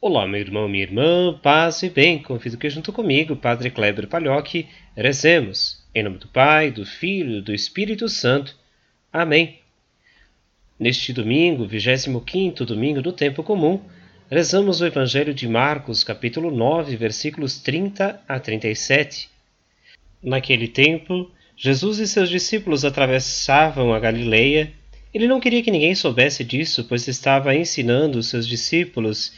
Olá, meu irmão, minha irmã, paz e bem. Convido que junto comigo, Padre Kleber Palhoque, rezemos. Em nome do Pai, do Filho e do Espírito Santo. Amém. Neste domingo, 25º domingo do tempo comum, rezamos o Evangelho de Marcos, capítulo 9, versículos 30 a 37. Naquele tempo, Jesus e seus discípulos atravessavam a Galileia. Ele não queria que ninguém soubesse disso, pois estava ensinando os seus discípulos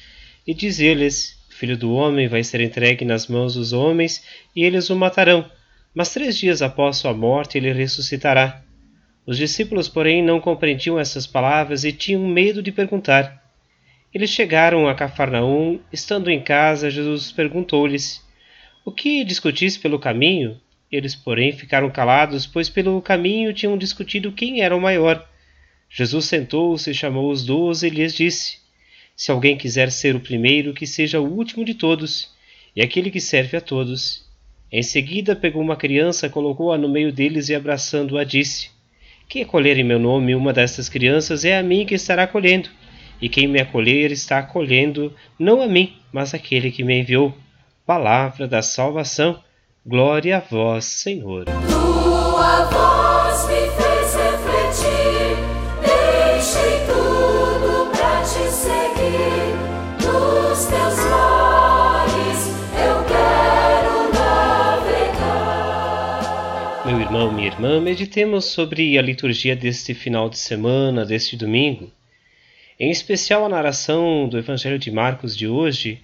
e dizia-lhes: Filho do homem vai ser entregue nas mãos dos homens e eles o matarão, mas três dias após sua morte ele ressuscitará. Os discípulos, porém, não compreendiam essas palavras e tinham medo de perguntar. Eles chegaram a Cafarnaum. Estando em casa, Jesus perguntou-lhes: O que discutis pelo caminho? Eles, porém, ficaram calados, pois pelo caminho tinham discutido quem era o maior. Jesus sentou-se, chamou os doze e lhes disse: Se alguém quiser ser o primeiro, que seja o último de todos, e aquele que serve a todos. Em seguida, pegou uma criança, colocou-a no meio deles e, abraçando-a, disse: quem acolher em meu nome uma destas crianças é a mim que estará acolhendo, e quem me acolher está acolhendo não a mim, mas aquele que me enviou. Palavra da salvação. Glória a vós, Senhor. Tua voz me fez refletir, deixei tudo pra te seguir. Nos teus mares eu quero navegar. Meu irmão, minha irmã, meditemos sobre a liturgia deste final de semana, deste domingo. Em especial a narração do Evangelho de Marcos de hoje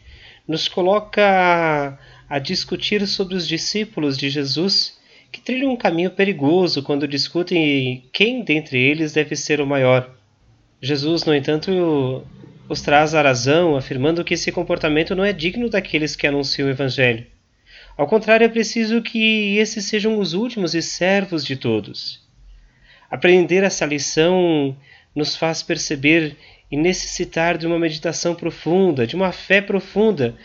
nos coloca a discutir sobre os discípulos de Jesus que trilham um caminho perigoso quando discutem quem dentre eles deve ser o maior. Jesus, no entanto, os traz à razão, afirmando que esse comportamento não é digno daqueles que anunciam o Evangelho. Ao contrário, é preciso que esses sejam os últimos e servos de todos. Aprender essa lição nos faz perceber e necessitar de uma meditação profunda, de uma fé profunda,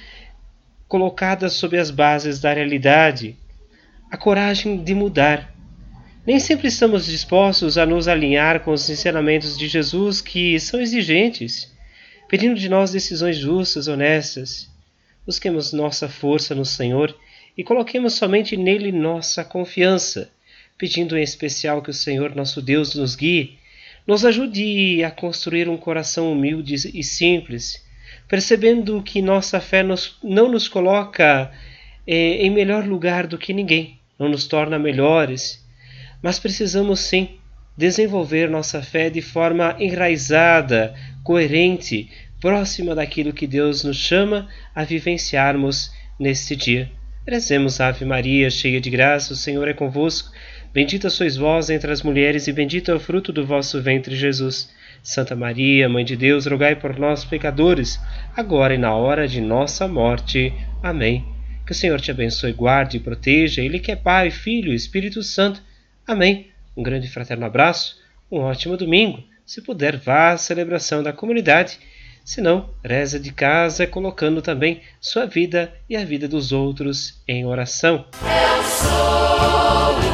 colocada sob as bases da realidade, a coragem de mudar. Nem sempre estamos dispostos a nos alinhar com os ensinamentos de Jesus que são exigentes, pedindo de nós decisões justas, honestas. Busquemos nossa força no Senhor e coloquemos somente nele nossa confiança, pedindo em especial que o Senhor nosso Deus nos guie, nos ajude a construir um coração humilde e simples, percebendo que nossa fé nos, não nos coloca eh, em melhor lugar do que ninguém, não nos torna melhores, mas precisamos sim desenvolver nossa fé de forma enraizada, coerente, próxima daquilo que Deus nos chama a vivenciarmos neste dia. Rezemos Ave Maria, cheia de graça, o Senhor é convosco. Bendita sois vós entre as mulheres, e bendito é o fruto do vosso ventre, Jesus. Santa Maria, Mãe de Deus, rogai por nós, pecadores, agora e na hora de nossa morte. Amém. Que o Senhor te abençoe, guarde e proteja, Ele que é Pai, Filho e Espírito Santo. Amém. Um grande fraterno abraço, um ótimo domingo. Se puder, vá à celebração da comunidade se não, reza de casa, colocando também sua vida e a vida dos outros em oração. Eu sou